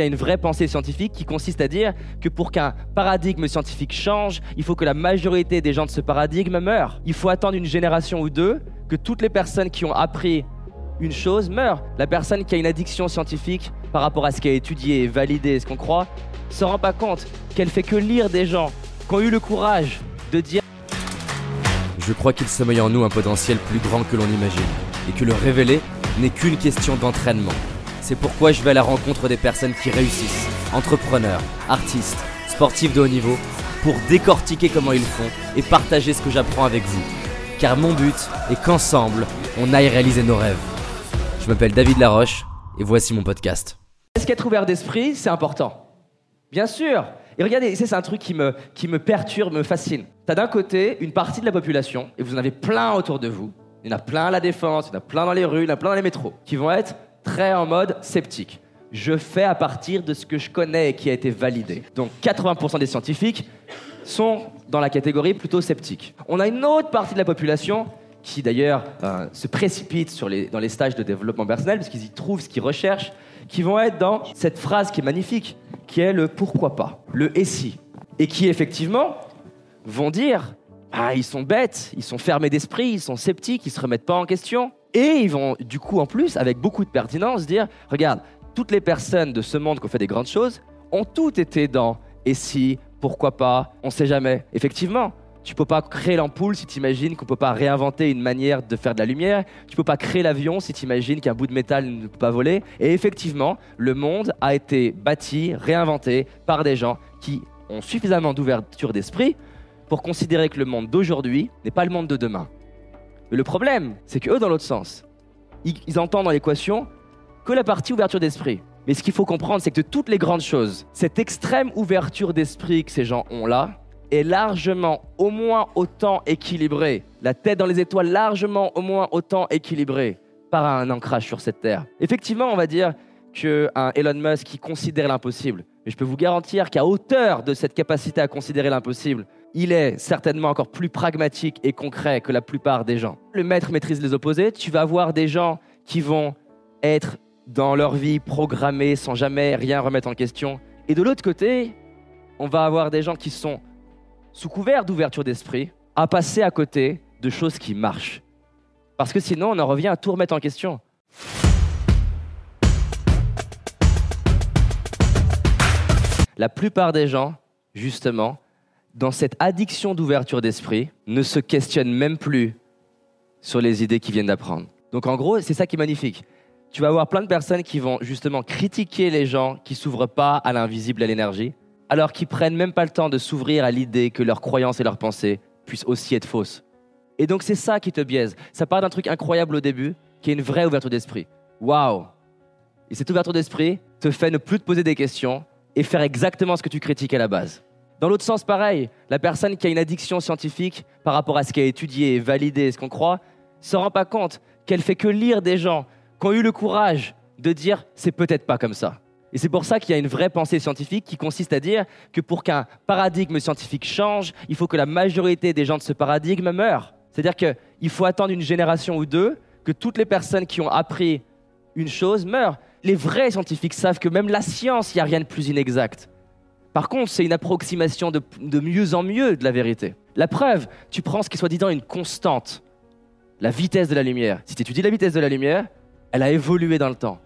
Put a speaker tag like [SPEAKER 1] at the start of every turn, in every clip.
[SPEAKER 1] Il y a une vraie pensée scientifique qui consiste à dire que pour qu'un paradigme scientifique change, il faut que la majorité des gens de ce paradigme meurent. Il faut attendre une génération ou deux que toutes les personnes qui ont appris une chose meurent. La personne qui a une addiction scientifique par rapport à ce qui a étudié validé, ce qu'on croit, se rend pas compte qu'elle fait que lire des gens qui ont eu le courage de dire
[SPEAKER 2] Je crois qu'il sommeille en nous un potentiel plus grand que l'on imagine, et que le révéler n'est qu'une question d'entraînement. C'est pourquoi je vais à la rencontre des personnes qui réussissent, entrepreneurs, artistes, sportifs de haut niveau, pour décortiquer comment ils font et partager ce que j'apprends avec vous. Car mon but est qu'ensemble, on aille réaliser nos rêves. Je m'appelle David Laroche, et voici mon podcast.
[SPEAKER 1] est-ce qu'être ouvert d'esprit, c'est important? Bien sûr Et regardez, c'est un truc qui me, qui me perturbe, me fascine. T'as d'un côté une partie de la population, et vous en avez plein autour de vous, il y en a plein à la défense, il y en a plein dans les rues, il y en a plein dans les métros, qui vont être très en mode sceptique. Je fais à partir de ce que je connais et qui a été validé. Donc 80% des scientifiques sont dans la catégorie plutôt sceptique. On a une autre partie de la population qui d'ailleurs euh, se précipite sur les, dans les stages de développement personnel parce qu'ils y trouvent ce qu'ils recherchent, qui vont être dans cette phrase qui est magnifique, qui est le pourquoi pas, le et si, et qui effectivement vont dire ah, ils sont bêtes, ils sont fermés d'esprit, ils sont sceptiques, ils se remettent pas en question. Et ils vont, du coup, en plus, avec beaucoup de pertinence, dire Regarde, toutes les personnes de ce monde qui ont fait des grandes choses ont toutes été dans et si, pourquoi pas, on sait jamais. Effectivement, tu peux pas créer l'ampoule si tu imagines qu'on peut pas réinventer une manière de faire de la lumière. Tu peux pas créer l'avion si tu imagines qu'un bout de métal ne peut pas voler. Et effectivement, le monde a été bâti, réinventé par des gens qui ont suffisamment d'ouverture d'esprit pour considérer que le monde d'aujourd'hui n'est pas le monde de demain. Mais le problème, c'est que eux, dans l'autre sens, ils, entendent dans l'équation que la partie ouverture d'esprit. Mais ce qu'il faut comprendre, c'est que toutes les grandes choses, cette extrême ouverture d'esprit que ces gens ont là est largement au moins autant équilibrée, la tête dans les étoiles largement au moins autant équilibrée par un ancrage sur cette terre. Effectivement, on va dire qu'un Elon Musk qui considère l'impossible, mais je peux vous garantir qu'à hauteur de cette capacité à considérer l'impossible, il est certainement encore plus pragmatique et concret que la plupart des gens. Le maître maîtrise les opposés. Tu vas avoir des gens qui vont être dans leur vie programmés sans jamais rien remettre en question. Et de l'autre côté, on va avoir des gens qui sont sous couvert d'ouverture d'esprit à passer à côté de choses qui marchent. Parce que sinon, on en revient à tout remettre en question. La plupart des gens, justement, dans cette addiction d'ouverture d'esprit, ne se questionnent même plus sur les idées qu'ils viennent d'apprendre. Donc en gros, c'est ça qui est magnifique. Tu vas avoir plein de personnes qui vont justement critiquer les gens qui s'ouvrent pas à l'invisible, à l'énergie, alors qu'ils prennent même pas le temps de s'ouvrir à l'idée que leurs croyances et leurs pensées puissent aussi être fausses. Et donc c'est ça qui te biaise. Ça part d'un truc incroyable au début, qui est une vraie ouverture d'esprit. Waouh Et cette ouverture d'esprit te fait ne plus te poser des questions et faire exactement ce que tu critiques à la base. Dans l'autre sens, pareil, la personne qui a une addiction scientifique par rapport à ce qui a étudié validé ce qu'on croit, se rend pas compte qu'elle fait que lire des gens qui ont eu le courage de dire c'est peut-être pas comme ça. Et c'est pour ça qu'il y a une vraie pensée scientifique qui consiste à dire que pour qu'un paradigme scientifique change, il faut que la majorité des gens de ce paradigme meurent. C'est-à-dire qu'il faut attendre une génération ou deux que toutes les personnes qui ont appris une chose meurent. Les vrais scientifiques savent que même la science, il n'y a rien de plus inexact. Par contre, c'est une approximation de, mieux en mieux de la vérité. La preuve, tu prends ce qui soit dit dans une constante, la vitesse de la lumière. Si tu étudies la vitesse de la lumière, elle a évolué dans le temps.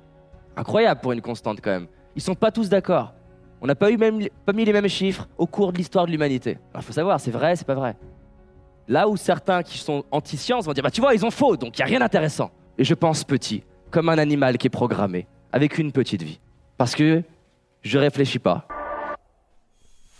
[SPEAKER 1] Incroyable pour une constante quand même. Ils sont pas tous d'accord. On n'a pas, même, pas mis les mêmes chiffres au cours de l'histoire de l'humanité. Il faut savoir, c'est vrai, c'est pas vrai. Là où certains qui sont anti-science vont dire, bah tu vois, ils ont faux, donc il n'y a rien d'intéressant. Et je pense petit, comme un animal qui est programmé, avec une petite vie. Parce que je réfléchis pas,